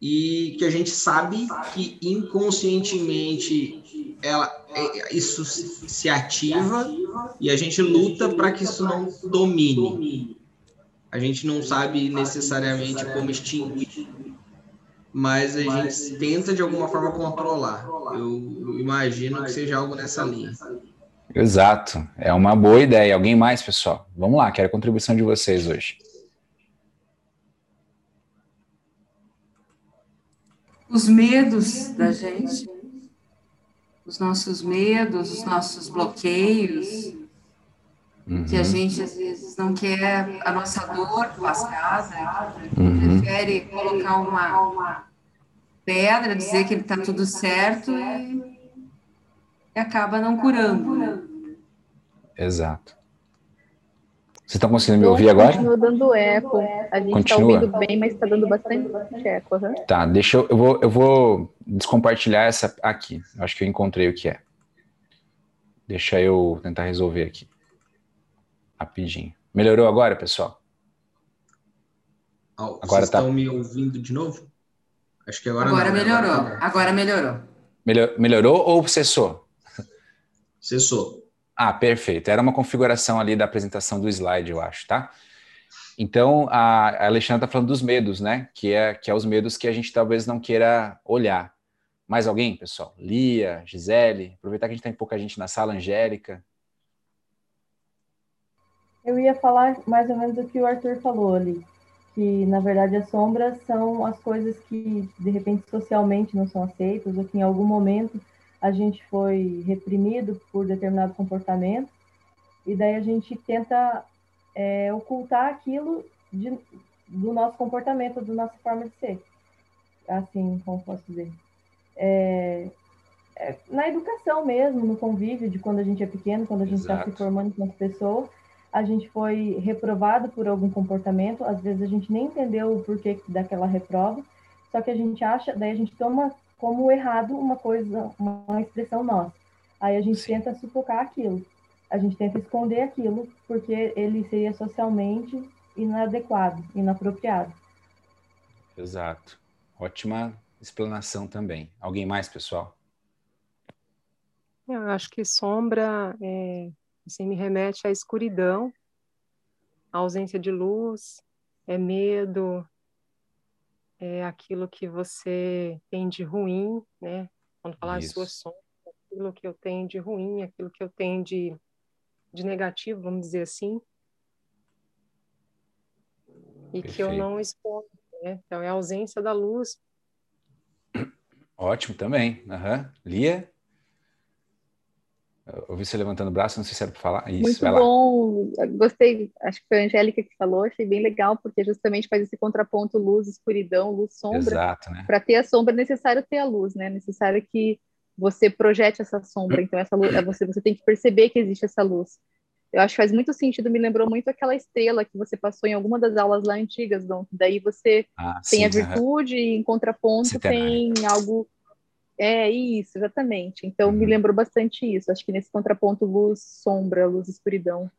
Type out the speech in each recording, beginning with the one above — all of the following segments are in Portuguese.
e que a gente sabe que inconscientemente ela, é, isso se ativa e a gente luta para que isso não domine. A gente não sabe necessariamente como extinguir, mas a gente tenta de alguma forma controlar. Eu imagino que seja algo nessa linha. Exato, é uma boa ideia. Alguém mais, pessoal? Vamos lá, quero a contribuição de vocês hoje. Os medos da gente, os nossos medos, os nossos bloqueios, uhum. que a gente às vezes não quer a nossa dor lascada, uhum. prefere colocar uma pedra, dizer que está tudo certo e e acaba não curando. Exato. Vocês estão conseguindo me ouvir agora? Continua dando eco. A gente está ouvindo bem, mas está dando bastante eco. Uhum. Tá, deixa eu, eu vou, eu vou descompartilhar essa aqui. Acho que eu encontrei o que é. Deixa eu tentar resolver aqui. Rapidinho. Melhorou agora, pessoal? Oh, agora vocês tá... estão me ouvindo de novo? Acho que agora Agora não, melhorou. Agora, agora melhorou. Melhor, melhorou ou cessou? Cessou. Ah, perfeito. Era uma configuração ali da apresentação do slide, eu acho, tá? Então, a Alexandra está falando dos medos, né? Que é, que é os medos que a gente talvez não queira olhar. Mais alguém, pessoal? Lia, Gisele? Aproveitar que a gente tem pouca gente na sala, Angélica. Eu ia falar mais ou menos o que o Arthur falou ali, que na verdade as sombras são as coisas que de repente socialmente não são aceitas ou que em algum momento a gente foi reprimido por determinado comportamento, e daí a gente tenta é, ocultar aquilo de, do nosso comportamento, da nossa forma de ser. Assim, como posso dizer? É, é, na educação mesmo, no convívio de quando a gente é pequeno, quando a gente está se formando enquanto pessoa, a gente foi reprovado por algum comportamento, às vezes a gente nem entendeu o porquê daquela reprova, só que a gente acha, daí a gente toma como errado uma coisa, uma expressão nossa. Aí a gente Sim. tenta sufocar aquilo. A gente tenta esconder aquilo porque ele seria socialmente inadequado, inapropriado. Exato. Ótima explanação também. Alguém mais, pessoal? Eu acho que sombra é, assim, me remete à escuridão, à ausência de luz, é medo, é aquilo que você tem de ruim, né? Quando falar Isso. as suas sombras, aquilo que eu tenho de ruim, aquilo que eu tenho de, de negativo, vamos dizer assim, e Perfeito. que eu não exponho, né? Então é a ausência da luz. Ótimo também. Uhum. Lia? Ouvi você levantando o braço, não sei se era para falar. Isso, Muito bom, gostei. Acho que foi a Angélica que falou, achei bem legal, porque justamente faz esse contraponto luz, escuridão, luz, sombra. Exato, né? Para ter a sombra é necessário ter a luz, né? É necessário que você projete essa sombra. Então, essa luz, é você, você tem que perceber que existe essa luz. Eu acho que faz muito sentido, me lembrou muito aquela estrela que você passou em alguma das aulas lá antigas, Dom. Daí você ah, tem sim, a virtude e em contraponto tem algo é isso, exatamente. Então me uhum. lembrou bastante isso. Acho que nesse contraponto luz, sombra, luz, escuridão.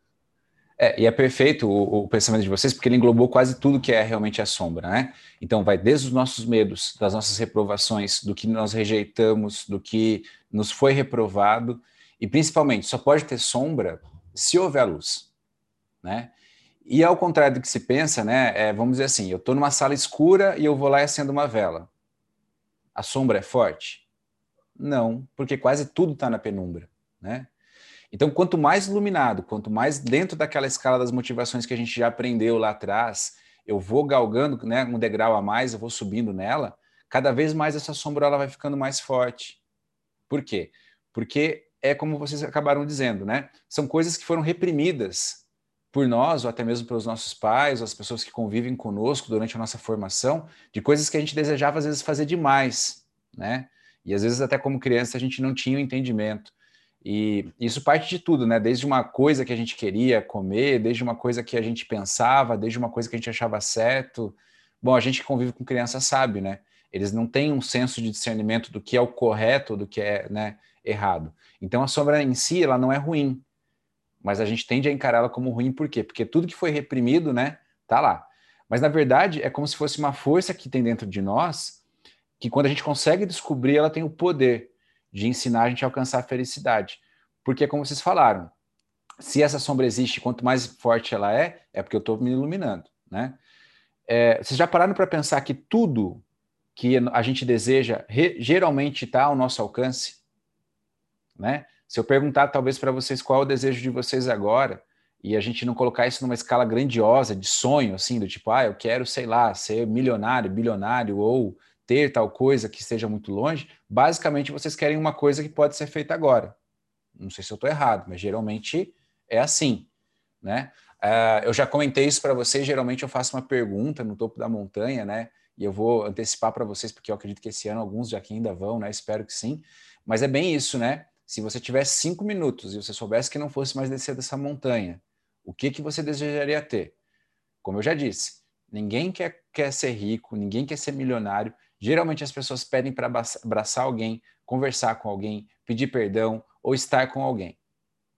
É, e é perfeito o, o, pensamento de vocês, porque ele englobou quase tudo que é realmente a sombra, né? Então, vai desde os nossos medos, das nossas reprovações, do que nós rejeitamos, do que nos foi reprovado, e principalmente, só pode ter sombra se houver luz, né? E ao contrário do que se pensa, né? É, vamos dizer assim, eu estou numa sala escura e eu vou lá e acendo uma vela. A sombra é forte? Não, porque quase tudo está na penumbra, né? Então, quanto mais iluminado, quanto mais dentro daquela escala das motivações que a gente já aprendeu lá atrás, eu vou galgando né, um degrau a mais, eu vou subindo nela, cada vez mais essa sombra ela vai ficando mais forte. Por quê? Porque é como vocês acabaram dizendo, né? São coisas que foram reprimidas por nós, ou até mesmo pelos nossos pais, ou as pessoas que convivem conosco durante a nossa formação, de coisas que a gente desejava às vezes fazer demais, né? E às vezes até como criança a gente não tinha o entendimento. E isso parte de tudo, né? Desde uma coisa que a gente queria comer, desde uma coisa que a gente pensava, desde uma coisa que a gente achava certo. Bom, a gente que convive com criança sabe, né? Eles não têm um senso de discernimento do que é o correto, do que é né, errado. Então a sombra em si, ela não é ruim, mas a gente tende a encará-la como ruim, por quê? Porque tudo que foi reprimido, né, tá lá. Mas na verdade é como se fosse uma força que tem dentro de nós que quando a gente consegue descobrir, ela tem o poder de ensinar a gente a alcançar a felicidade. Porque, como vocês falaram, se essa sombra existe, quanto mais forte ela é, é porque eu estou me iluminando, né? É, vocês já pararam para pensar que tudo que a gente deseja geralmente está ao nosso alcance, né? Se eu perguntar talvez para vocês qual é o desejo de vocês agora e a gente não colocar isso numa escala grandiosa de sonho, assim, do tipo, ah, eu quero, sei lá, ser milionário, bilionário ou ter tal coisa que esteja muito longe, basicamente vocês querem uma coisa que pode ser feita agora. Não sei se eu estou errado, mas geralmente é assim, né? Uh, eu já comentei isso para vocês. Geralmente eu faço uma pergunta no topo da montanha, né? E eu vou antecipar para vocês, porque eu acredito que esse ano alguns já aqui ainda vão, né? Espero que sim. Mas é bem isso, né? Se você tivesse cinco minutos e você soubesse que não fosse mais descer dessa montanha, o que, que você desejaria ter? Como eu já disse, ninguém quer, quer ser rico, ninguém quer ser milionário, Geralmente as pessoas pedem para abraçar alguém, conversar com alguém, pedir perdão ou estar com alguém.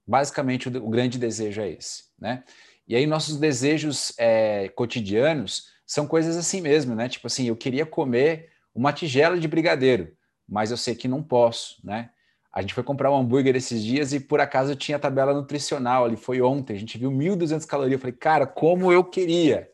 Basicamente, o, o grande desejo é esse, né? E aí nossos desejos é, cotidianos são coisas assim mesmo, né? Tipo assim, eu queria comer uma tigela de brigadeiro, mas eu sei que não posso, né? A gente foi comprar um hambúrguer esses dias e por acaso tinha tabela nutricional ali, foi ontem, a gente viu 1.200 calorias. Eu falei, cara, como eu queria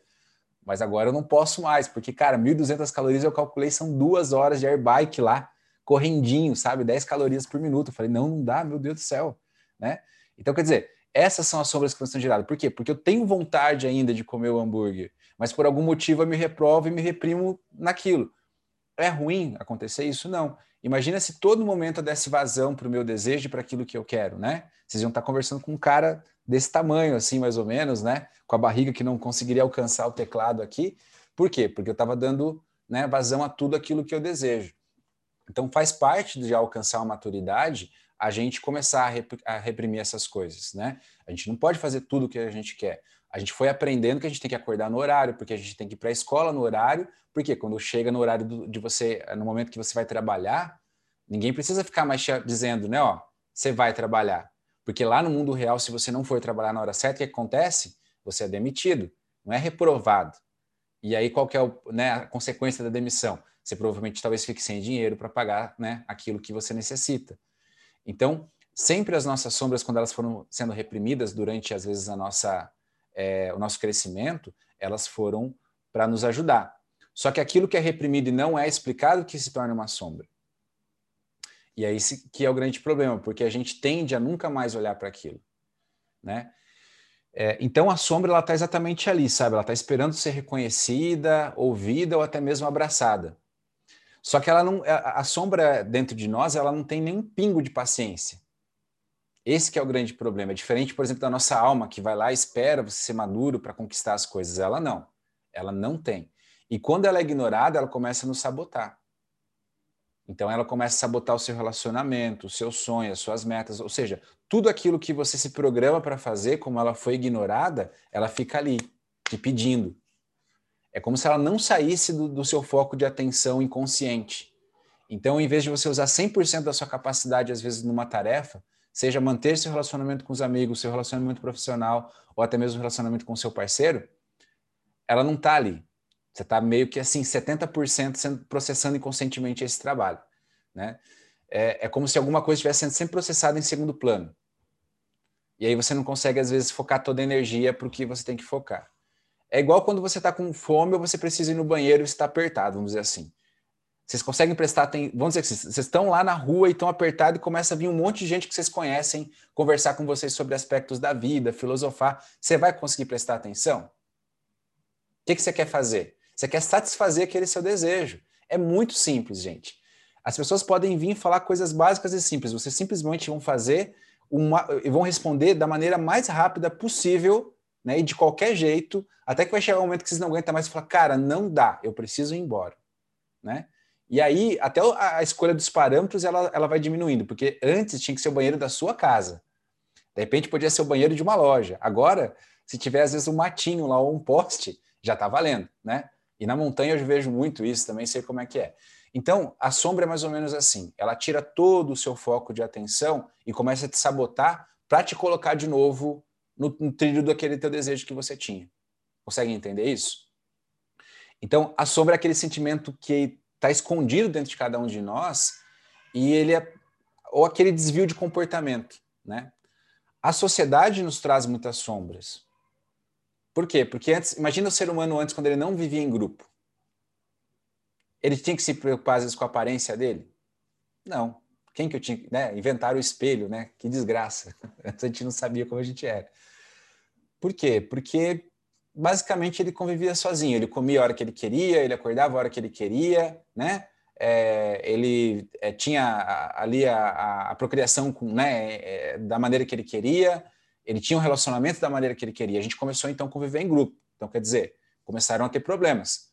mas agora eu não posso mais, porque, cara, 1.200 calorias eu calculei, são duas horas de air bike lá, correndinho, sabe? 10 calorias por minuto. Eu falei, não, não dá, meu Deus do céu, né? Então, quer dizer, essas são as sombras que estão geradas. Por quê? Porque eu tenho vontade ainda de comer o hambúrguer, mas por algum motivo eu me reprovo e me reprimo naquilo. É ruim acontecer isso? Não. Imagina se todo momento eu desse vazão para o meu desejo e para aquilo que eu quero, né? Vocês iam estar conversando com um cara desse tamanho, assim, mais ou menos, né? Com a barriga que não conseguiria alcançar o teclado aqui. Por quê? Porque eu estava dando né, vazão a tudo aquilo que eu desejo. Então, faz parte de alcançar uma maturidade a gente começar a, rep a reprimir essas coisas, né? A gente não pode fazer tudo o que a gente quer. A gente foi aprendendo que a gente tem que acordar no horário, porque a gente tem que ir para a escola no horário, porque quando chega no horário de você, no momento que você vai trabalhar, ninguém precisa ficar mais dizendo, né, ó, você vai trabalhar. Porque lá no mundo real, se você não for trabalhar na hora certa, o que acontece? Você é demitido, não é reprovado. E aí qual é o, né, a consequência da demissão? Você provavelmente talvez fique sem dinheiro para pagar né, aquilo que você necessita. Então, sempre as nossas sombras, quando elas foram sendo reprimidas durante, às vezes, a nossa, é, o nosso crescimento, elas foram para nos ajudar. Só que aquilo que é reprimido e não é explicado que se torna uma sombra. E aí que é o grande problema, porque a gente tende a nunca mais olhar para aquilo, né? É, então a sombra ela está exatamente ali, sabe? Ela está esperando ser reconhecida, ouvida ou até mesmo abraçada. Só que ela não, a, a, sombra dentro de nós, ela não tem nenhum pingo de paciência. Esse que é o grande problema. É diferente, por exemplo, da nossa alma que vai lá e espera você ser maduro para conquistar as coisas. Ela não. Ela não tem. E quando ela é ignorada, ela começa a nos sabotar. Então ela começa a sabotar o seu relacionamento, o seu sonho, as suas metas, ou seja, tudo aquilo que você se programa para fazer, como ela foi ignorada, ela fica ali, te pedindo. É como se ela não saísse do, do seu foco de atenção inconsciente. Então, em vez de você usar 100% da sua capacidade, às vezes, numa tarefa, seja manter seu relacionamento com os amigos, seu relacionamento profissional, ou até mesmo relacionamento com seu parceiro, ela não está ali. Você está meio que assim, 70% sendo, processando inconscientemente esse trabalho. Né? É, é como se alguma coisa estivesse sendo sempre processada em segundo plano. E aí você não consegue, às vezes, focar toda a energia para o que você tem que focar. É igual quando você está com fome ou você precisa ir no banheiro e está apertado, vamos dizer assim. Vocês conseguem prestar atenção. Vamos dizer que vocês estão lá na rua e estão apertados e começa a vir um monte de gente que vocês conhecem conversar com vocês sobre aspectos da vida, filosofar. Você vai conseguir prestar atenção? O que, que você quer fazer? Você quer satisfazer aquele seu desejo. É muito simples, gente. As pessoas podem vir falar coisas básicas e simples. Vocês simplesmente vão fazer uma, e vão responder da maneira mais rápida possível, né? E de qualquer jeito, até que vai chegar um momento que vocês não aguentam mais e falar, cara, não dá, eu preciso ir embora, né? E aí, até a escolha dos parâmetros ela, ela vai diminuindo, porque antes tinha que ser o banheiro da sua casa. De repente podia ser o banheiro de uma loja. Agora, se tiver às vezes um matinho lá ou um poste, já está valendo, né? E na montanha eu vejo muito isso, também sei como é que é. Então, a sombra é mais ou menos assim: ela tira todo o seu foco de atenção e começa a te sabotar para te colocar de novo no, no trilho daquele teu desejo que você tinha. Consegue entender isso? Então, a sombra é aquele sentimento que está escondido dentro de cada um de nós e ele é ou aquele desvio de comportamento, né? A sociedade nos traz muitas sombras. Por quê? Porque antes, imagina o ser humano antes quando ele não vivia em grupo. Ele tinha que se preocupar às vezes com a aparência dele? Não. Quem que eu tinha, né? Inventar o espelho, né? Que desgraça. Antes a gente não sabia como a gente era. Por quê? Porque basicamente ele convivia sozinho. Ele comia a hora que ele queria, ele acordava a hora que ele queria, né? É, ele é, tinha ali a, a, a procriação com, né, é, da maneira que ele queria, ele tinha um relacionamento da maneira que ele queria. A gente começou então a conviver em grupo. Então, quer dizer, começaram a ter problemas.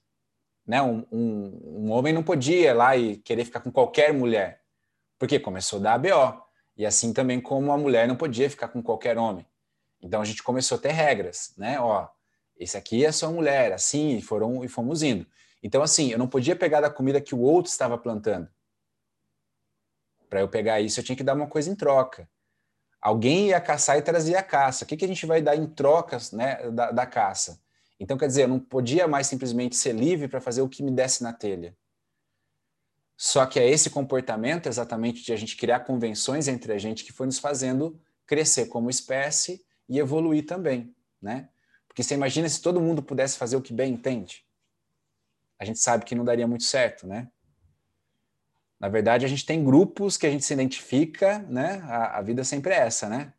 Né? Um, um, um homem não podia ir lá e querer ficar com qualquer mulher, porque começou a dar ABO. E assim também como a mulher não podia ficar com qualquer homem. Então a gente começou a ter regras, né? Ó, esse aqui é sua mulher, assim, e foram e fomos indo. Então assim, eu não podia pegar da comida que o outro estava plantando. Para eu pegar isso, eu tinha que dar uma coisa em troca. Alguém ia caçar e trazia a caça. O que, que a gente vai dar em trocas né, da, da caça? Então, quer dizer, eu não podia mais simplesmente ser livre para fazer o que me desse na telha. Só que é esse comportamento, exatamente, de a gente criar convenções entre a gente, que foi nos fazendo crescer como espécie e evoluir também, né? Porque você imagina se todo mundo pudesse fazer o que bem entende? A gente sabe que não daria muito certo, né? Na verdade, a gente tem grupos que a gente se identifica, né? A, a vida sempre é essa, né?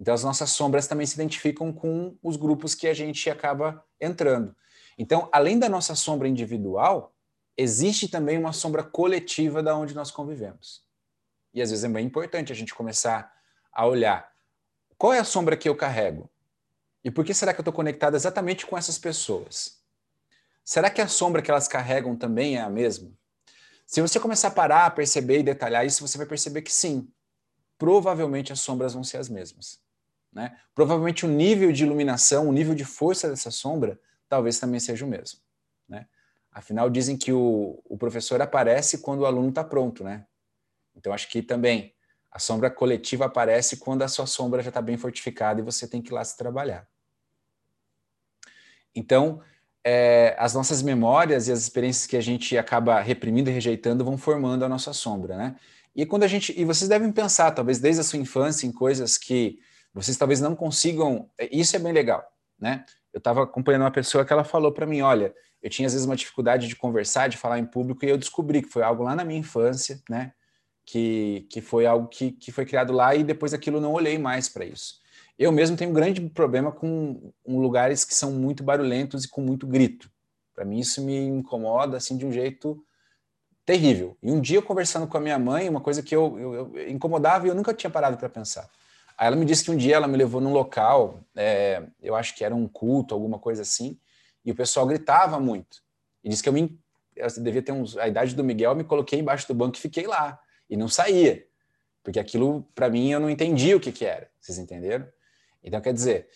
Então, as nossas sombras também se identificam com os grupos que a gente acaba entrando. Então, além da nossa sombra individual, existe também uma sombra coletiva da onde nós convivemos. E às vezes é bem importante a gente começar a olhar qual é a sombra que eu carrego e por que será que eu estou conectado exatamente com essas pessoas. Será que a sombra que elas carregam também é a mesma? Se você começar a parar, a perceber e detalhar isso, você vai perceber que sim, provavelmente as sombras vão ser as mesmas. Né? Provavelmente o nível de iluminação, o nível de força dessa sombra, talvez também seja o mesmo. Né? Afinal, dizem que o, o professor aparece quando o aluno está pronto. Né? Então, acho que também a sombra coletiva aparece quando a sua sombra já está bem fortificada e você tem que ir lá se trabalhar. Então, é, as nossas memórias e as experiências que a gente acaba reprimindo e rejeitando vão formando a nossa sombra, né? E quando a gente e vocês devem pensar, talvez desde a sua infância, em coisas que vocês talvez não consigam. É, isso é bem legal, né? Eu estava acompanhando uma pessoa que ela falou para mim, olha, eu tinha às vezes uma dificuldade de conversar, de falar em público, e eu descobri que foi algo lá na minha infância, né? Que, que foi algo que, que foi criado lá e depois aquilo não olhei mais para isso. Eu mesmo tenho um grande problema com lugares que são muito barulhentos e com muito grito. Para mim isso me incomoda assim de um jeito terrível. E um dia conversando com a minha mãe, uma coisa que eu, eu, eu incomodava e eu nunca tinha parado para pensar. Aí ela me disse que um dia ela me levou num local, é, eu acho que era um culto, alguma coisa assim, e o pessoal gritava muito. E disse que eu, me, eu devia ter uns, a idade do Miguel, me coloquei embaixo do banco e fiquei lá. E não saía. Porque aquilo, para mim, eu não entendia o que, que era. Vocês entenderam? Então, quer dizer,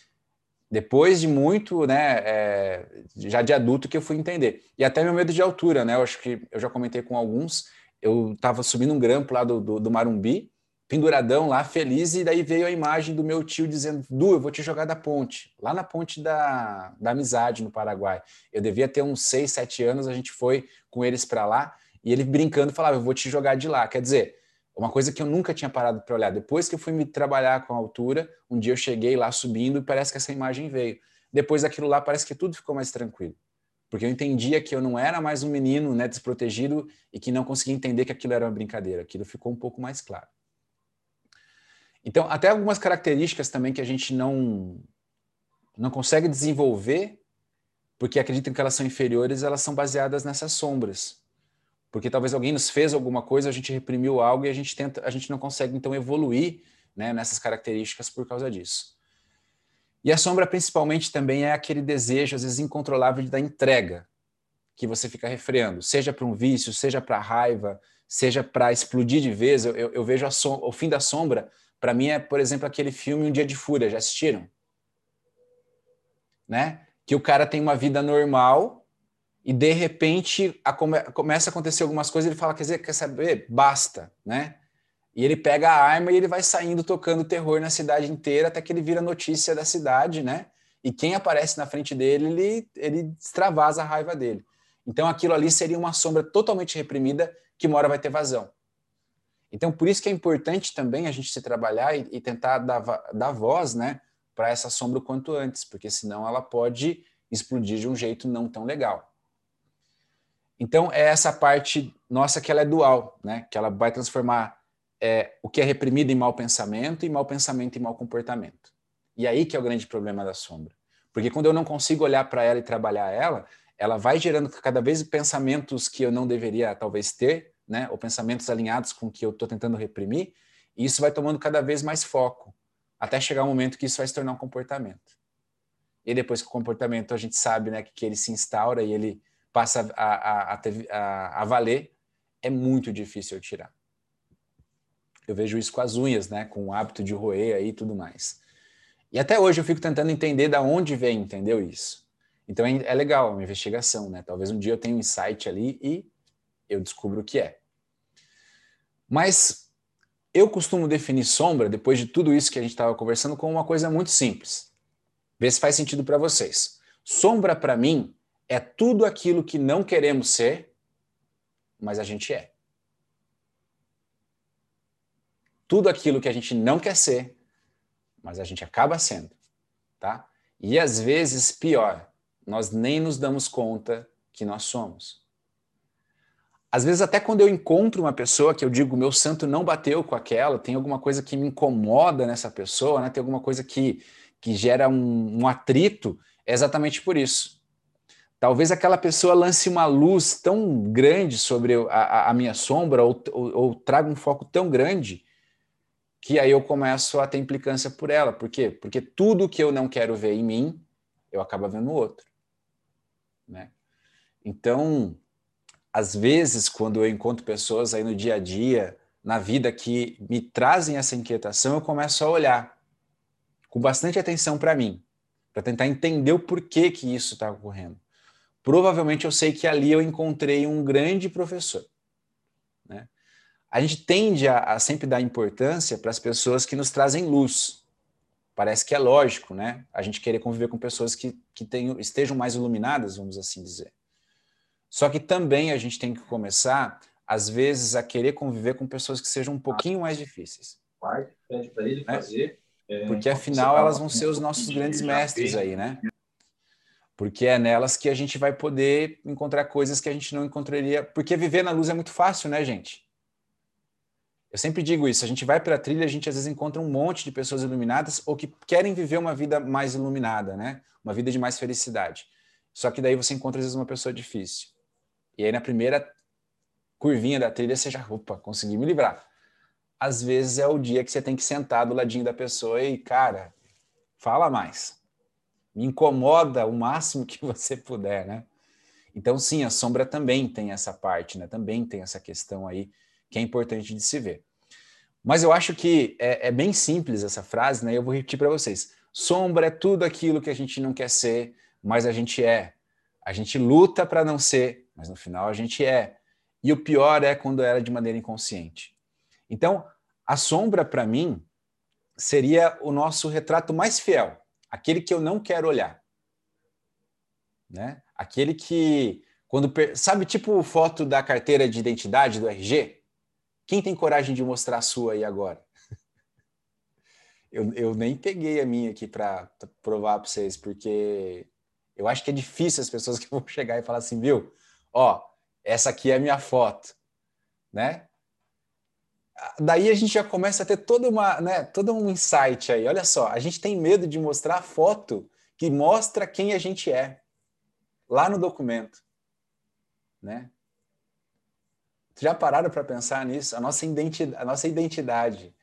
depois de muito, né, é, já de adulto que eu fui entender. E até meu medo de altura, né? Eu acho que eu já comentei com alguns. Eu estava subindo um grampo lá do, do, do Marumbi, penduradão lá, feliz, e daí veio a imagem do meu tio dizendo: Du, eu vou te jogar da ponte, lá na ponte da, da amizade no Paraguai. Eu devia ter uns 6, 7 anos, a gente foi com eles para lá, e ele brincando falava: Eu vou te jogar de lá. Quer dizer, uma coisa que eu nunca tinha parado para olhar. Depois que eu fui me trabalhar com a altura, um dia eu cheguei lá subindo e parece que essa imagem veio. Depois daquilo lá, parece que tudo ficou mais tranquilo. Porque eu entendia que eu não era mais um menino né, desprotegido e que não conseguia entender que aquilo era uma brincadeira. Aquilo ficou um pouco mais claro. Então, até algumas características também que a gente não, não consegue desenvolver, porque acreditam que elas são inferiores, elas são baseadas nessas sombras. Porque talvez alguém nos fez alguma coisa, a gente reprimiu algo e a gente tenta, a gente não consegue então evoluir né, nessas características por causa disso. E a sombra principalmente também é aquele desejo às vezes incontrolável da entrega, que você fica refreando, seja para um vício, seja para raiva, seja para explodir de vez. Eu, eu, eu vejo o fim da sombra para mim é, por exemplo, aquele filme Um Dia de Fúria, já assistiram? Né? Que o cara tem uma vida normal e de repente a come, começa a acontecer algumas coisas, ele fala, quer dizer, quer saber? Basta, né? E ele pega a arma e ele vai saindo tocando terror na cidade inteira até que ele vira notícia da cidade, né? E quem aparece na frente dele, ele, ele extravasa a raiva dele. Então aquilo ali seria uma sombra totalmente reprimida que uma hora vai ter vazão. Então por isso que é importante também a gente se trabalhar e, e tentar dar, dar voz, né, para essa sombra o quanto antes, porque senão ela pode explodir de um jeito não tão legal. Então é essa parte nossa que ela é dual, né, que ela vai transformar é, o que é reprimido em mau pensamento e mau pensamento em mau comportamento. E aí que é o grande problema da sombra. Porque quando eu não consigo olhar para ela e trabalhar ela, ela vai gerando cada vez pensamentos que eu não deveria talvez ter, né? Ou pensamentos alinhados com o que eu estou tentando reprimir, e isso vai tomando cada vez mais foco, até chegar um momento que isso vai se tornar um comportamento. E depois que o comportamento a gente sabe, né, que ele se instaura e ele passa a, a, a, a valer, é muito difícil eu tirar. Eu vejo isso com as unhas, né, com o hábito de roer aí e tudo mais. E até hoje eu fico tentando entender da onde vem, entendeu isso? Então é, é legal, é uma investigação, né? Talvez um dia eu tenha um insight ali e eu descubro o que é. Mas eu costumo definir sombra, depois de tudo isso que a gente estava conversando, como uma coisa muito simples. Vê se faz sentido para vocês. Sombra, para mim, é tudo aquilo que não queremos ser, mas a gente é. Tudo aquilo que a gente não quer ser, mas a gente acaba sendo, tá? E às vezes, pior, nós nem nos damos conta que nós somos. Às vezes, até quando eu encontro uma pessoa que eu digo, meu santo não bateu com aquela, tem alguma coisa que me incomoda nessa pessoa, né? tem alguma coisa que, que gera um, um atrito, é exatamente por isso. Talvez aquela pessoa lance uma luz tão grande sobre a, a minha sombra, ou, ou, ou traga um foco tão grande, que aí eu começo a ter implicância por ela. Por quê? Porque tudo que eu não quero ver em mim, eu acabo vendo no outro. Né? Então, às vezes, quando eu encontro pessoas aí no dia a dia, na vida, que me trazem essa inquietação, eu começo a olhar com bastante atenção para mim, para tentar entender o porquê que isso está ocorrendo. Provavelmente eu sei que ali eu encontrei um grande professor a gente tende a, a sempre dar importância para as pessoas que nos trazem luz. Parece que é lógico, né? A gente querer conviver com pessoas que, que tenham, estejam mais iluminadas, vamos assim dizer. Só que também a gente tem que começar, às vezes, a querer conviver com pessoas que sejam um pouquinho mais difíceis. Pede para ele né? fazer. É, Porque afinal elas vão ser os nossos grandes mestres aí, né? Porque é nelas que a gente vai poder encontrar coisas que a gente não encontraria. Porque viver na luz é muito fácil, né, gente? Eu sempre digo isso, a gente vai para a trilha, a gente às vezes encontra um monte de pessoas iluminadas ou que querem viver uma vida mais iluminada, né? Uma vida de mais felicidade. Só que daí você encontra às vezes uma pessoa difícil. E aí na primeira curvinha da trilha você já, opa, consegui me livrar. Às vezes é o dia que você tem que sentar do ladinho da pessoa e, cara, fala mais. Me incomoda o máximo que você puder, né? Então, sim, a sombra também tem essa parte, né? Também tem essa questão aí que é importante de se ver. Mas eu acho que é, é bem simples essa frase, né? Eu vou repetir para vocês. Sombra é tudo aquilo que a gente não quer ser, mas a gente é. A gente luta para não ser, mas no final a gente é. E o pior é quando era de maneira inconsciente. Então, a sombra para mim seria o nosso retrato mais fiel, aquele que eu não quero olhar. Né? Aquele que quando sabe tipo foto da carteira de identidade do RG, quem tem coragem de mostrar a sua aí agora? Eu, eu nem peguei a minha aqui para provar para vocês, porque eu acho que é difícil as pessoas que vão chegar e falar assim, viu? Ó, essa aqui é a minha foto, né? Daí a gente já começa a ter toda uma, né, todo um insight aí. Olha só, a gente tem medo de mostrar a foto que mostra quem a gente é lá no documento, né? Já pararam para pensar nisso? A nossa, identidade, a nossa identidade.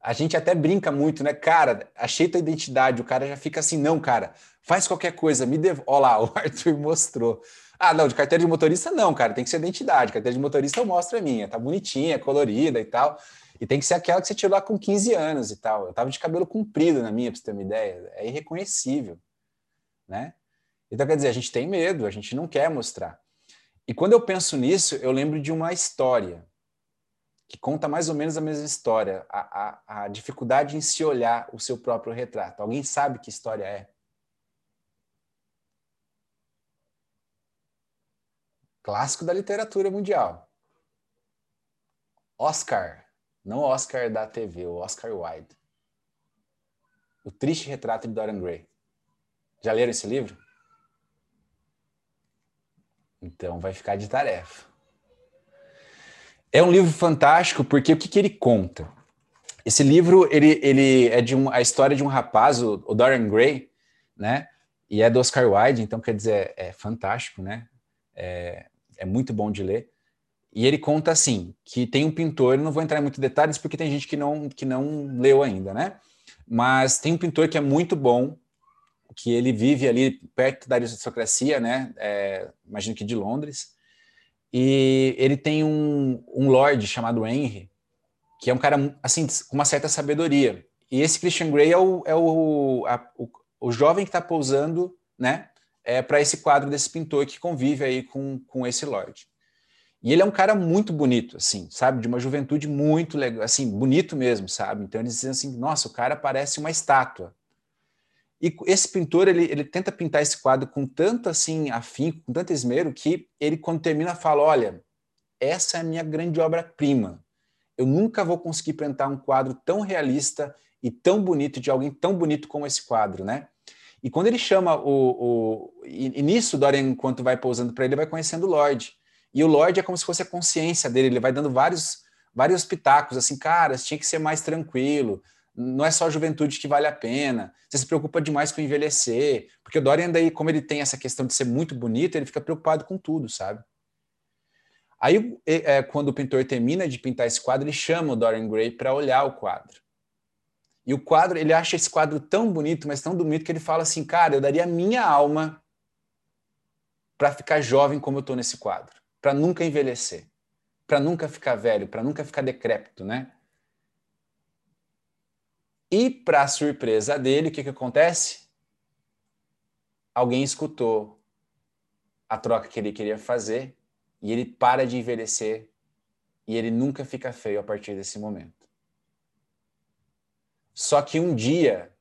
A gente até brinca muito, né? Cara, achei tua identidade. O cara já fica assim, não, cara, faz qualquer coisa, me devolve. Olha lá, o Arthur mostrou. Ah, não, de carteira de motorista não, cara, tem que ser identidade. Carteira de motorista eu mostro a minha, tá bonitinha, colorida e tal. E tem que ser aquela que você tirou lá com 15 anos e tal. Eu tava de cabelo comprido na minha, para você ter uma ideia. É irreconhecível, né? Então, quer dizer, a gente tem medo, a gente não quer mostrar. E quando eu penso nisso, eu lembro de uma história que conta mais ou menos a mesma história, a, a, a dificuldade em se olhar o seu próprio retrato. Alguém sabe que história é? Clássico da literatura mundial. Oscar, não Oscar da TV, o Oscar Wilde. O Triste Retrato de Dorian Gray. Já leram esse livro? Então vai ficar de tarefa. É um livro fantástico porque o que, que ele conta? Esse livro ele, ele é de um, a história de um rapaz, o, o Dorian Gray, né? E é do Oscar Wilde, então quer dizer é, é fantástico, né? É, é muito bom de ler. E ele conta assim que tem um pintor, não vou entrar em muitos detalhes porque tem gente que não que não leu ainda, né? Mas tem um pintor que é muito bom, que ele vive ali perto da aristocracia, né? É, imagino que de Londres. E ele tem um, um lord chamado Henry, que é um cara, assim, com uma certa sabedoria. E esse Christian Grey é o, é o, a, o, o jovem que está pousando, né, é, para esse quadro desse pintor que convive aí com, com esse Lorde. E ele é um cara muito bonito, assim, sabe? De uma juventude muito legal, assim, bonito mesmo, sabe? Então eles dizem assim, nossa, o cara parece uma estátua. E esse pintor, ele, ele tenta pintar esse quadro com tanto, assim, afinco, com tanto esmero, que ele, quando termina, fala, olha, essa é a minha grande obra-prima eu nunca vou conseguir pintar um quadro tão realista e tão bonito de alguém tão bonito como esse quadro, né? E quando ele chama o. o e, Dorian, enquanto vai pousando para ele, vai conhecendo o Lorde. E o Lorde é como se fosse a consciência dele, ele vai dando vários, vários pitacos, assim, cara, tinha que ser mais tranquilo, não é só a juventude que vale a pena, você se preocupa demais com envelhecer, porque o Dorian, daí, como ele tem essa questão de ser muito bonito, ele fica preocupado com tudo, sabe? Aí, é, quando o pintor termina de pintar esse quadro, ele chama o Dorian Gray para olhar o quadro. E o quadro, ele acha esse quadro tão bonito, mas tão bonito que ele fala assim: cara, eu daria minha alma para ficar jovem como eu estou nesse quadro, para nunca envelhecer, para nunca ficar velho, para nunca ficar decrépito, né? E para surpresa dele, o que, que acontece? Alguém escutou a troca que ele queria fazer e ele para de envelhecer e ele nunca fica feio a partir desse momento. Só que um dia,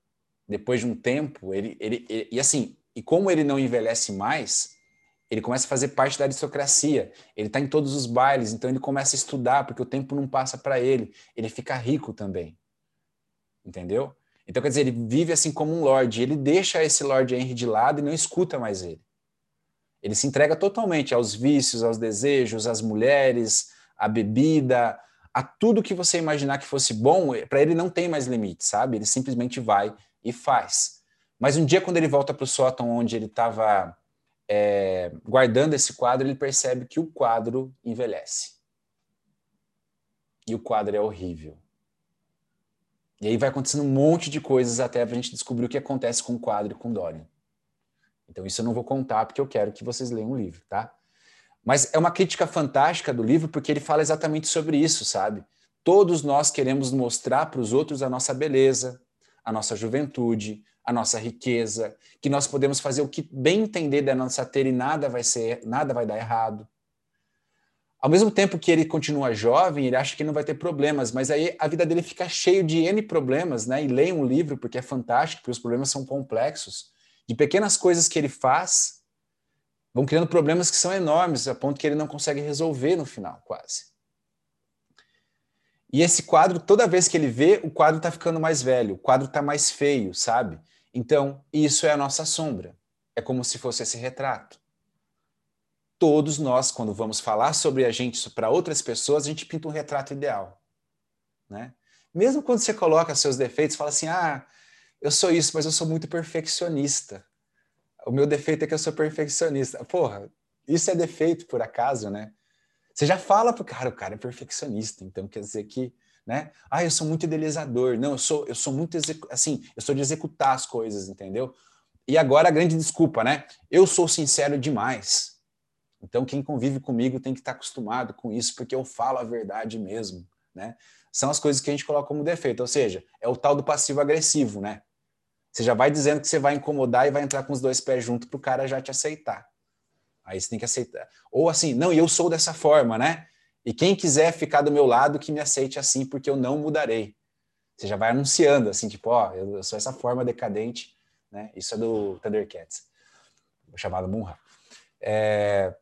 depois de um tempo, ele, ele, ele e assim, e como ele não envelhece mais, ele começa a fazer parte da aristocracia. Ele está em todos os bailes, então ele começa a estudar, porque o tempo não passa para ele. Ele fica rico também. Entendeu? Então, quer dizer, ele vive assim como um lord. Ele deixa esse Lord Henry de lado e não escuta mais ele. Ele se entrega totalmente aos vícios, aos desejos, às mulheres, à bebida, a tudo que você imaginar que fosse bom, para ele não tem mais limite, sabe? Ele simplesmente vai e faz. Mas um dia, quando ele volta para o sótão onde ele estava é, guardando esse quadro, ele percebe que o quadro envelhece. E o quadro é horrível. E aí vai acontecendo um monte de coisas até a gente descobrir o que acontece com o quadro e com Dorian. Então, isso eu não vou contar porque eu quero que vocês leiam o livro, tá? Mas é uma crítica fantástica do livro porque ele fala exatamente sobre isso, sabe? Todos nós queremos mostrar para os outros a nossa beleza, a nossa juventude, a nossa riqueza, que nós podemos fazer o que bem entender da nossa ter e nada vai ser, nada vai dar errado. Ao mesmo tempo que ele continua jovem, ele acha que não vai ter problemas, mas aí a vida dele fica cheio de N problemas, né? E leiam o livro porque é fantástico, porque os problemas são complexos de pequenas coisas que ele faz, vão criando problemas que são enormes, a ponto que ele não consegue resolver no final, quase. E esse quadro, toda vez que ele vê, o quadro está ficando mais velho, o quadro está mais feio, sabe? Então, isso é a nossa sombra. É como se fosse esse retrato. Todos nós, quando vamos falar sobre a gente para outras pessoas, a gente pinta um retrato ideal. Né? Mesmo quando você coloca seus defeitos, fala assim: ah, eu sou isso, mas eu sou muito perfeccionista. O meu defeito é que eu sou perfeccionista. Porra, isso é defeito por acaso, né? Você já fala pro cara, o cara é perfeccionista, então quer dizer que, né? Ah, eu sou muito idealizador. Não, eu sou, eu sou muito assim, eu sou de executar as coisas, entendeu? E agora a grande desculpa, né? Eu sou sincero demais. Então quem convive comigo tem que estar acostumado com isso, porque eu falo a verdade mesmo, né? São as coisas que a gente coloca como defeito, ou seja, é o tal do passivo agressivo, né? Você já vai dizendo que você vai incomodar e vai entrar com os dois pés junto para o cara já te aceitar. Aí você tem que aceitar. Ou assim, não, eu sou dessa forma, né? E quem quiser ficar do meu lado, que me aceite assim, porque eu não mudarei. Você já vai anunciando, assim, tipo, ó, eu sou essa forma decadente, né? Isso é do Thundercats, chamado Munra. É...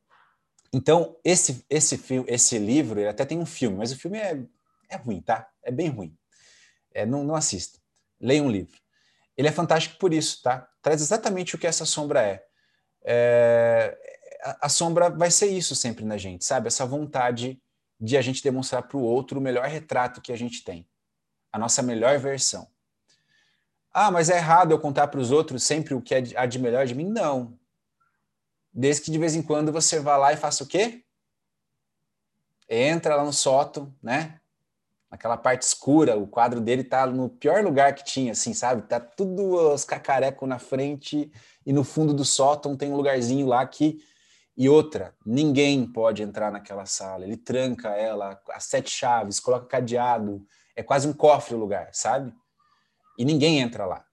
Então, esse, esse, filme, esse livro, ele até tem um filme, mas o filme é, é ruim, tá? É bem ruim. É, não, não assista. Leia um livro. Ele é fantástico por isso, tá? Traz exatamente o que essa sombra é. é a, a sombra vai ser isso sempre na gente, sabe? Essa vontade de a gente demonstrar para o outro o melhor retrato que a gente tem, a nossa melhor versão. Ah, mas é errado eu contar para os outros sempre o que é há de melhor de mim? Não. Desde que de vez em quando você vá lá e faça o quê? Entra lá no sótão, né? Naquela parte escura, o quadro dele tá no pior lugar que tinha, assim, sabe? Tá tudo os cacarecos na frente e no fundo do sótão tem um lugarzinho lá que e outra, ninguém pode entrar naquela sala. Ele tranca ela, as sete chaves, coloca cadeado. É quase um cofre o lugar, sabe? E ninguém entra lá.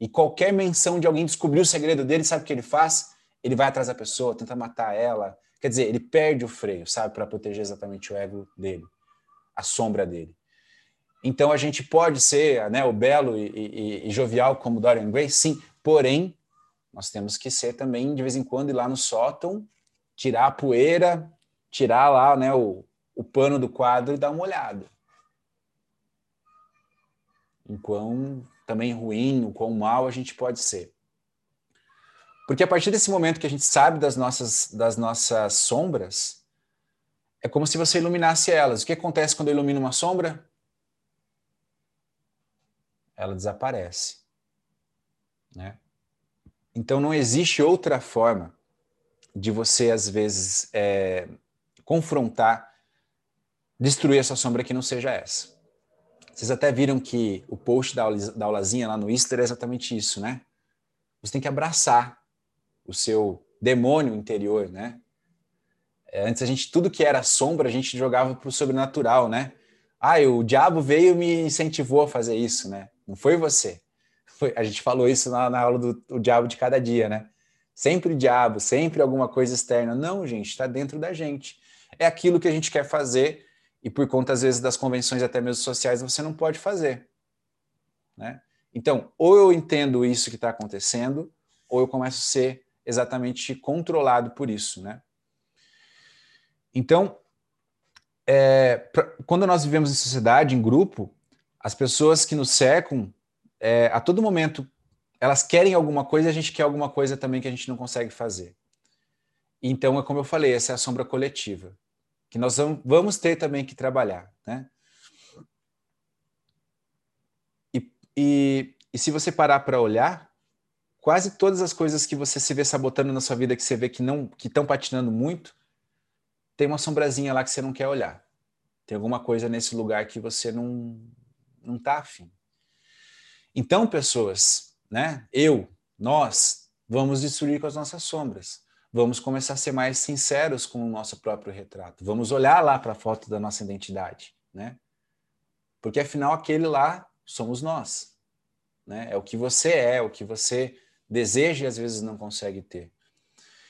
E qualquer menção de alguém descobrir o segredo dele, sabe o que ele faz? Ele vai atrás da pessoa, tenta matar ela. Quer dizer, ele perde o freio, sabe? Para proteger exatamente o ego dele, a sombra dele. Então a gente pode ser né, o belo e, e, e jovial como Dorian Gray, sim, porém nós temos que ser também, de vez em quando, ir lá no sótão tirar a poeira, tirar lá né, o, o pano do quadro e dar uma olhada. Em quão também ruim, o quão mal a gente pode ser. Porque a partir desse momento que a gente sabe das nossas, das nossas sombras, é como se você iluminasse elas. O que acontece quando eu ilumino uma sombra? Ela desaparece. Né? Então não existe outra forma de você, às vezes, é, confrontar, destruir essa sombra que não seja essa. Vocês até viram que o post da, da aulazinha lá no Easter é exatamente isso, né? Você tem que abraçar o seu demônio interior, né? É, antes a gente, tudo que era sombra, a gente jogava para o sobrenatural, né? Ah, o diabo veio e me incentivou a fazer isso, né? Não foi você. Foi, a gente falou isso na, na aula do Diabo de Cada Dia, né? sempre diabo, sempre alguma coisa externa. Não, gente, está dentro da gente. É aquilo que a gente quer fazer e por conta, às vezes, das convenções até mesmo sociais, você não pode fazer. Né? Então, ou eu entendo isso que está acontecendo, ou eu começo a ser exatamente controlado por isso. Né? Então, é, pra, quando nós vivemos em sociedade, em grupo, as pessoas que nos cercam, é, a todo momento elas querem alguma coisa e a gente quer alguma coisa também que a gente não consegue fazer. Então, é como eu falei, essa é a sombra coletiva, que nós vamos ter também que trabalhar. Né? E, e, e se você parar para olhar, quase todas as coisas que você se vê sabotando na sua vida, que você vê que não que estão patinando muito, tem uma sombrazinha lá que você não quer olhar. Tem alguma coisa nesse lugar que você não não está afim. Então, pessoas, né? Eu, nós, vamos destruir com as nossas sombras. Vamos começar a ser mais sinceros com o nosso próprio retrato. Vamos olhar lá para a foto da nossa identidade, né? Porque afinal aquele lá somos nós, né? É o que você é, é o que você deseja e às vezes não consegue ter.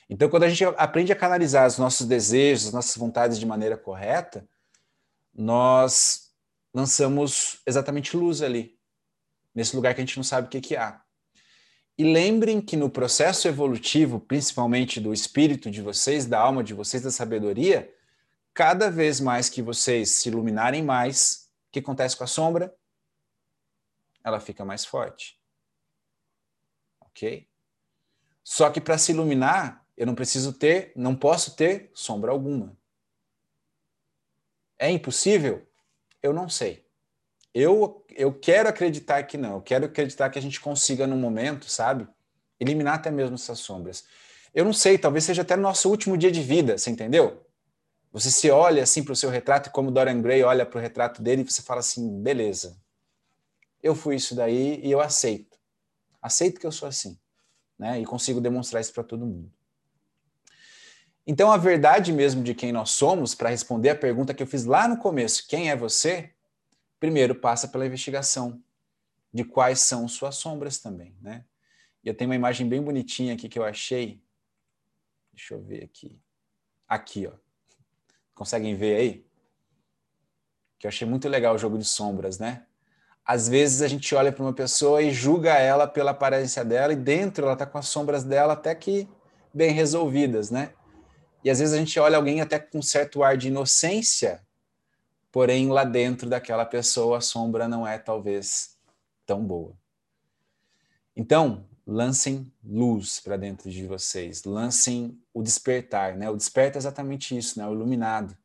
Então, quando a gente aprende a canalizar os nossos desejos, as nossas vontades de maneira correta, nós lançamos exatamente luz ali, nesse lugar que a gente não sabe o que, que há. E lembrem que no processo evolutivo, principalmente do espírito de vocês, da alma de vocês, da sabedoria, cada vez mais que vocês se iluminarem mais, o que acontece com a sombra? Ela fica mais forte. Ok? Só que para se iluminar, eu não preciso ter, não posso ter sombra alguma. É impossível? Eu não sei. Eu, eu quero acreditar que não, eu quero acreditar que a gente consiga, no momento, sabe, eliminar até mesmo essas sombras. Eu não sei, talvez seja até nosso último dia de vida, você entendeu? Você se olha assim para o seu retrato, e como Dorian Gray olha para o retrato dele, e você fala assim: beleza, eu fui isso daí e eu aceito. Aceito que eu sou assim, né? E consigo demonstrar isso para todo mundo. Então, a verdade mesmo de quem nós somos, para responder a pergunta que eu fiz lá no começo: quem é você? primeiro passa pela investigação de quais são suas sombras também, né? E eu tenho uma imagem bem bonitinha aqui que eu achei. Deixa eu ver aqui. Aqui, ó. Conseguem ver aí? Que eu achei muito legal o jogo de sombras, né? Às vezes a gente olha para uma pessoa e julga ela pela aparência dela e dentro ela tá com as sombras dela até que bem resolvidas, né? E às vezes a gente olha alguém até com certo ar de inocência, porém lá dentro daquela pessoa a sombra não é talvez tão boa. Então, lancem luz para dentro de vocês, lancem o despertar, né? O desperta é exatamente isso, né? O iluminado,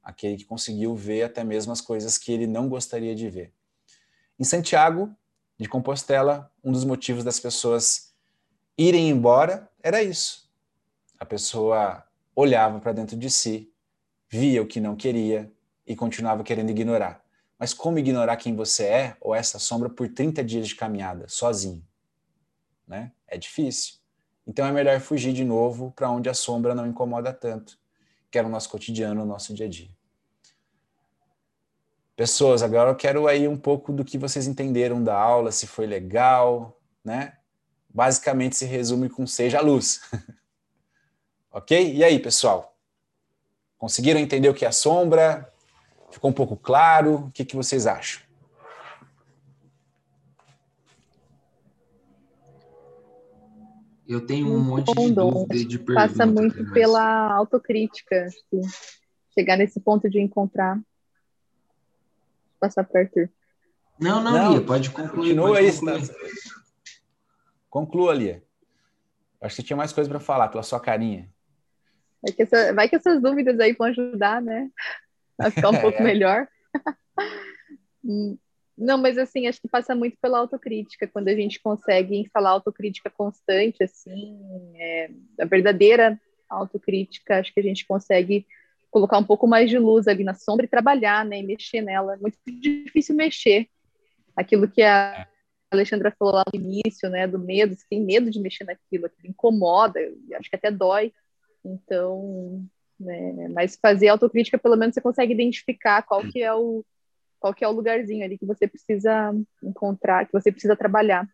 aquele que conseguiu ver até mesmo as coisas que ele não gostaria de ver. Em Santiago de Compostela, um dos motivos das pessoas irem embora era isso. A pessoa olhava para dentro de si, via o que não queria e continuava querendo ignorar. Mas como ignorar quem você é ou essa sombra por 30 dias de caminhada, sozinho? Né? É difícil. Então é melhor fugir de novo para onde a sombra não incomoda tanto, que é o nosso cotidiano, o nosso dia a dia. Pessoas, agora eu quero aí um pouco do que vocês entenderam da aula, se foi legal, né? Basicamente se resume com seja a luz. ok? E aí, pessoal? Conseguiram entender o que é a sombra? Ficou um pouco claro? O que, que vocês acham? Eu tenho um monte de dúvida de pergunta. Passa muito pela autocrítica. Chegar nesse ponto de encontrar passar para Arthur. Não, não, não, Lia, pode concluir. Continua aí, concluir. Tá? Conclua, Lia. Acho que tinha mais coisa para falar, pela sua carinha. Vai que, essa, vai que, essas dúvidas aí vão ajudar, né? A ficar um pouco é. melhor. Não, mas assim, acho que passa muito pela autocrítica, quando a gente consegue instalar autocrítica constante, assim, é, a verdadeira autocrítica, acho que a gente consegue colocar um pouco mais de luz ali na sombra e trabalhar, né, e mexer nela. É muito difícil mexer. Aquilo que a Alexandra falou lá no início, né, do medo, você tem medo de mexer naquilo, aquilo incomoda, acho que até dói. Então, né, mas fazer autocrítica, pelo menos você consegue identificar qual que é o qual que é o lugarzinho ali que você precisa encontrar, que você precisa trabalhar.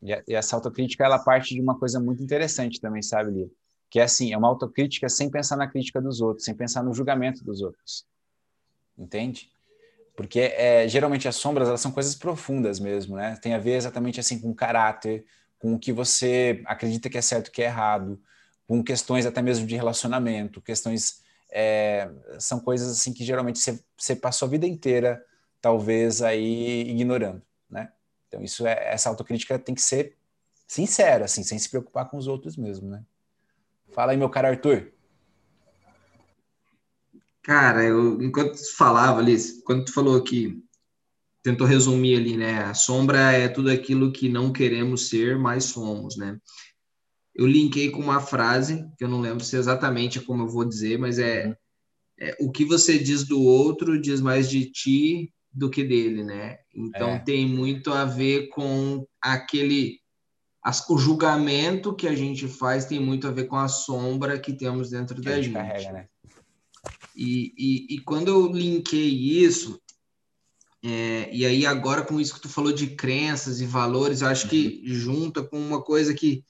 E essa autocrítica, ela parte de uma coisa muito interessante também, sabe, Lia? que é assim, é uma autocrítica sem pensar na crítica dos outros, sem pensar no julgamento dos outros. Entende? Porque é, geralmente as sombras, elas são coisas profundas mesmo, né? Tem a ver exatamente assim com caráter, com o que você acredita que é certo e que é errado, com questões até mesmo de relacionamento, questões... É, são coisas assim que geralmente você, você passou a vida inteira, talvez, aí ignorando, né? Então isso é, essa autocrítica tem que ser sincera, assim, sem se preocupar com os outros mesmo, né? Fala aí, meu cara Arthur. Cara, eu, enquanto falava ali, quando tu falou que tentou resumir ali, né? A sombra é tudo aquilo que não queremos ser, mas somos, né? Eu linkei com uma frase, que eu não lembro se é exatamente como eu vou dizer, mas é, uhum. é o que você diz do outro diz mais de ti do que dele, né? Então é. tem muito a ver com aquele as, o julgamento que a gente faz tem muito a ver com a sombra que temos dentro que da gente. gente. Carrega, né? e, e, e, quando eu linkei isso, é, e aí agora com isso que tu falou de crenças e valores, eu acho que uhum. junta com uma coisa que,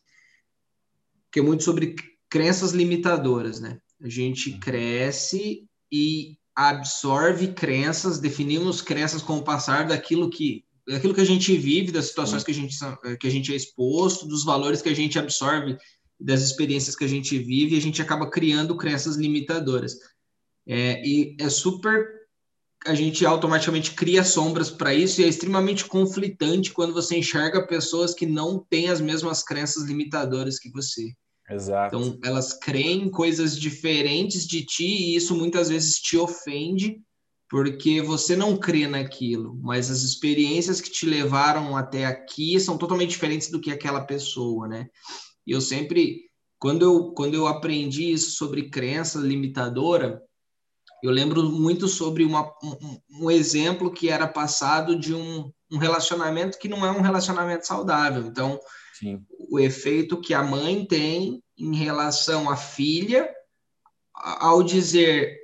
que é muito sobre crenças limitadoras, né? A gente uhum. cresce e absorve crenças, definimos crenças com o passar daquilo que daquilo que a gente vive, das situações que a gente, que a gente é exposto, dos valores que a gente absorve, das experiências que a gente vive, e a gente acaba criando crenças limitadoras. É, e é super. A gente automaticamente cria sombras para isso e é extremamente conflitante quando você enxerga pessoas que não têm as mesmas crenças limitadoras que você. Exato. Então, elas creem coisas diferentes de ti e isso muitas vezes te ofende porque você não crê naquilo, mas as experiências que te levaram até aqui são totalmente diferentes do que aquela pessoa, né? E eu sempre, quando eu, quando eu aprendi isso sobre crença limitadora, eu lembro muito sobre uma, um, um exemplo que era passado de um, um relacionamento que não é um relacionamento saudável. Então, Sim. O efeito que a mãe tem em relação à filha ao dizer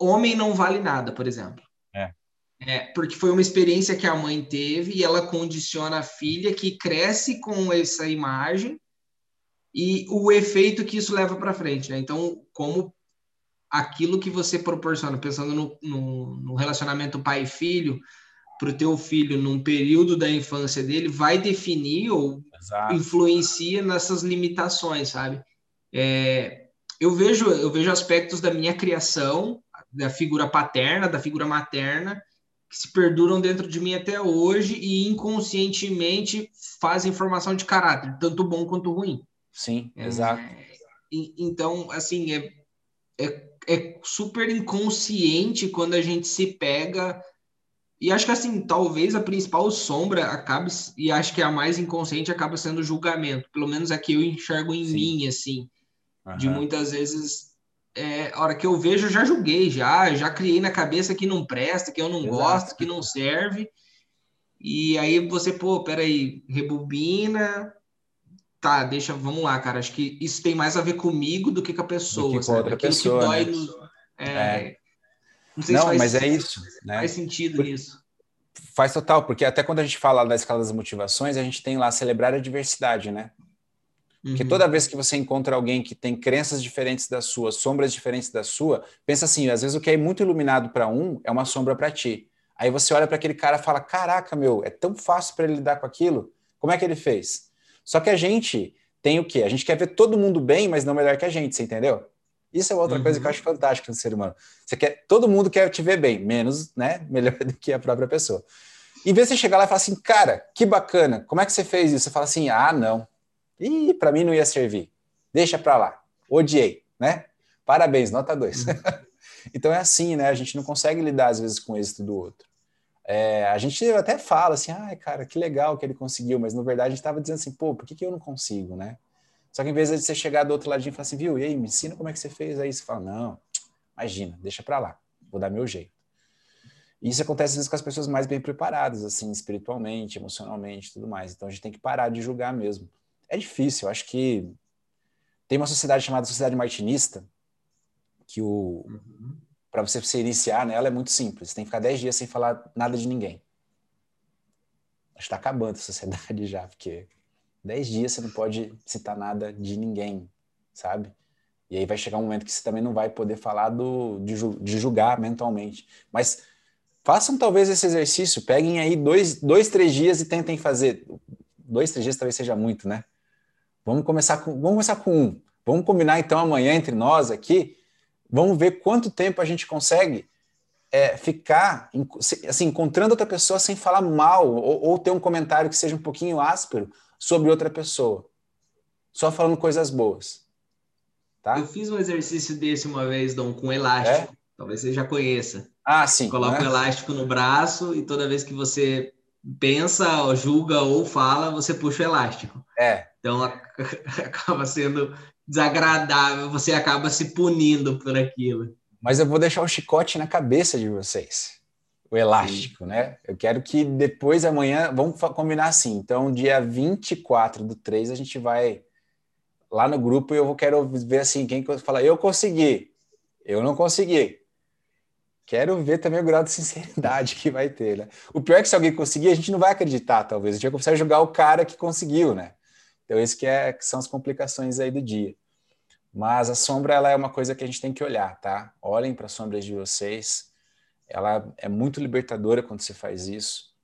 homem não vale nada, por exemplo. É. é. Porque foi uma experiência que a mãe teve e ela condiciona a filha que cresce com essa imagem e o efeito que isso leva para frente, né? Então, como aquilo que você proporciona, pensando no, no, no relacionamento pai filho, para o teu filho num período da infância dele, vai definir ou Exato. influencia nessas limitações, sabe? É, eu vejo, eu vejo aspectos da minha criação, da figura paterna, da figura materna, que se perduram dentro de mim até hoje e inconscientemente fazem formação de caráter, tanto bom quanto ruim. Sim, é, exato. Então, assim, é, é, é super inconsciente quando a gente se pega. E acho que, assim, talvez a principal sombra acabe, e acho que a mais inconsciente acaba sendo o julgamento. Pelo menos é que eu enxergo em Sim. mim, assim. Uhum. De muitas vezes é, a hora que eu vejo, eu já julguei, já, já criei na cabeça que não presta, que eu não Exato. gosto, que não serve. E aí você, pô, peraí, rebobina. Tá, deixa, vamos lá, cara. Acho que isso tem mais a ver comigo do que com a pessoa, com outra Aquilo pessoa, que dói né? no, é, é. Não, sei não faz, mas é isso. Né? Faz sentido Por, nisso. Faz total, porque até quando a gente fala da escala das motivações, a gente tem lá celebrar a diversidade, né? Porque uhum. toda vez que você encontra alguém que tem crenças diferentes da sua, sombras diferentes da sua, pensa assim, às vezes o que é muito iluminado para um é uma sombra para ti. Aí você olha para aquele cara e fala: "Caraca, meu, é tão fácil para ele lidar com aquilo. Como é que ele fez?" Só que a gente tem o quê? A gente quer ver todo mundo bem, mas não melhor que a gente, você entendeu? Isso é outra uhum. coisa que eu uhum. acho fantástica no ser humano. Você quer, todo mundo quer te ver bem, menos, né, melhor do que a própria pessoa. Em vez de você chegar lá e falar assim, cara, que bacana, como é que você fez isso? Você fala assim, ah, não, Ih, para mim não ia servir. Deixa para lá. Odiei, né? Parabéns, nota 2. Uhum. então é assim, né? A gente não consegue lidar às vezes com o êxito do outro. É, a gente até fala assim, ai, cara, que legal que ele conseguiu, mas na verdade a gente estava dizendo assim, pô, por que, que eu não consigo, né? Só que em vez de você chegar do outro ladinho e falar assim, viu, e aí, me ensina como é que você fez aí, você fala, não, imagina, deixa para lá, vou dar meu jeito. E isso acontece às vezes com as pessoas mais bem preparadas, assim, espiritualmente, emocionalmente, tudo mais. Então a gente tem que parar de julgar mesmo é difícil. Eu acho que tem uma sociedade chamada Sociedade Martinista, que o uhum. para você se iniciar nela é muito simples. Você tem que ficar 10 dias sem falar nada de ninguém. Acho que está acabando a sociedade já, porque 10 dias você não pode citar nada de ninguém, sabe? E aí vai chegar um momento que você também não vai poder falar do, de, de julgar mentalmente. Mas façam talvez esse exercício, peguem aí dois, dois, três dias e tentem fazer. Dois, três dias talvez seja muito, né? Vamos começar com, vamos começar com um. Vamos combinar então amanhã entre nós aqui. Vamos ver quanto tempo a gente consegue é, ficar assim, encontrando outra pessoa sem falar mal ou, ou, ter um comentário que seja um pouquinho áspero sobre outra pessoa. Só falando coisas boas. Tá? Eu fiz um exercício desse uma vez, Dom, com elástico. É? Talvez você já conheça. Ah, sim. Coloca o né? um elástico no braço e toda vez que você pensa, julga ou fala, você puxa o elástico. É. Então acaba sendo desagradável, você acaba se punindo por aquilo. Mas eu vou deixar o chicote na cabeça de vocês. O elástico, Sim. né? Eu quero que depois, amanhã, vamos combinar assim. Então, dia 24 do 3, a gente vai lá no grupo e eu quero ver assim, quem fala, eu consegui, eu não consegui. Quero ver também o grau de sinceridade que vai ter, né? O pior é que se alguém conseguir, a gente não vai acreditar, talvez. A gente vai começar a julgar o cara que conseguiu, né? Então, isso que, é, que são as complicações aí do dia. Mas a sombra, ela é uma coisa que a gente tem que olhar, tá? Olhem para as sombras de vocês. Ela é muito libertadora quando você faz isso.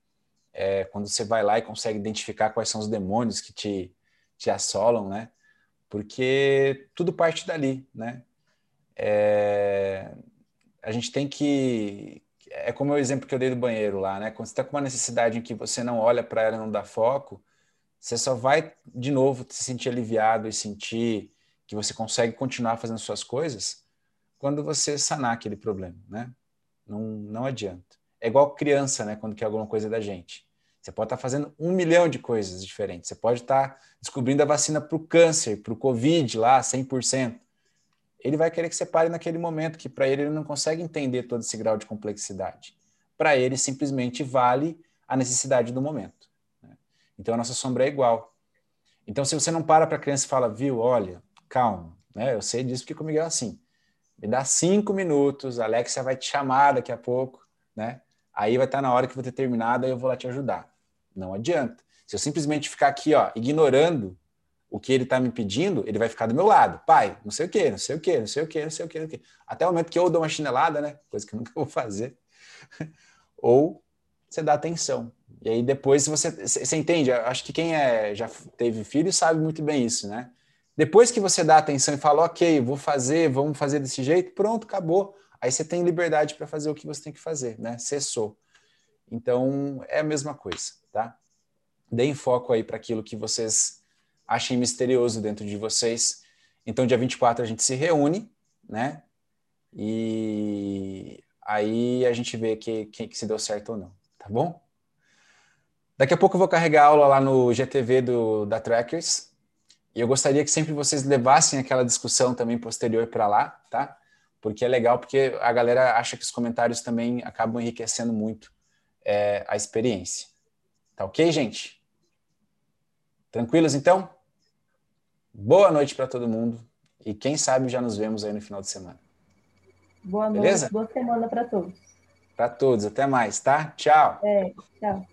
É, quando você vai lá e consegue identificar quais são os demônios que te, te assolam, né? Porque tudo parte dali, né? É, a gente tem que. É como o exemplo que eu dei do banheiro lá, né? Quando você está com uma necessidade em que você não olha para ela e não dá foco, você só vai de novo se sentir aliviado e sentir que você consegue continuar fazendo suas coisas quando você sanar aquele problema, né? Não, não adianta. É igual criança, né? Quando quer alguma coisa da gente. Você pode estar tá fazendo um milhão de coisas diferentes. Você pode estar tá descobrindo a vacina para o câncer, para o Covid lá, 100% ele vai querer que você pare naquele momento, que para ele ele não consegue entender todo esse grau de complexidade. Para ele, simplesmente vale a necessidade do momento. Né? Então, a nossa sombra é igual. Então, se você não para para a criança e fala, viu, olha, calma, né? eu sei disso porque comigo é assim. Me dá cinco minutos, a Alexia vai te chamar daqui a pouco, né? Aí vai estar tá na hora que vou ter terminado, aí eu vou lá te ajudar. Não adianta. Se eu simplesmente ficar aqui, ó, ignorando o que ele está me pedindo, ele vai ficar do meu lado. Pai, não sei o que, não sei o que, não sei o que, não sei o que, não sei o que. Até o momento que eu dou uma chinelada, né? Coisa que eu nunca vou fazer. Ou você dá atenção. E aí depois você, você entende? Acho que quem é, já teve filho sabe muito bem isso, né? Depois que você dá atenção e fala, ok, vou fazer, vamos fazer desse jeito, pronto, acabou. Aí você tem liberdade para fazer o que você tem que fazer, né? Cessou. Então, é a mesma coisa, tá? Deem foco aí para aquilo que vocês achem misterioso dentro de vocês. Então, dia 24 a gente se reúne, né? E aí a gente vê que, que, que se deu certo ou não, tá bom? Daqui a pouco eu vou carregar a aula lá no GTV do, da Trackers. E eu gostaria que sempre vocês levassem aquela discussão também posterior para lá, tá? Porque é legal, porque a galera acha que os comentários também acabam enriquecendo muito é, a experiência. Tá ok, gente? Tranquilos então? Boa noite para todo mundo e quem sabe já nos vemos aí no final de semana. Boa Beleza? noite, boa semana para todos. Para todos, até mais, tá? Tchau. É, tchau.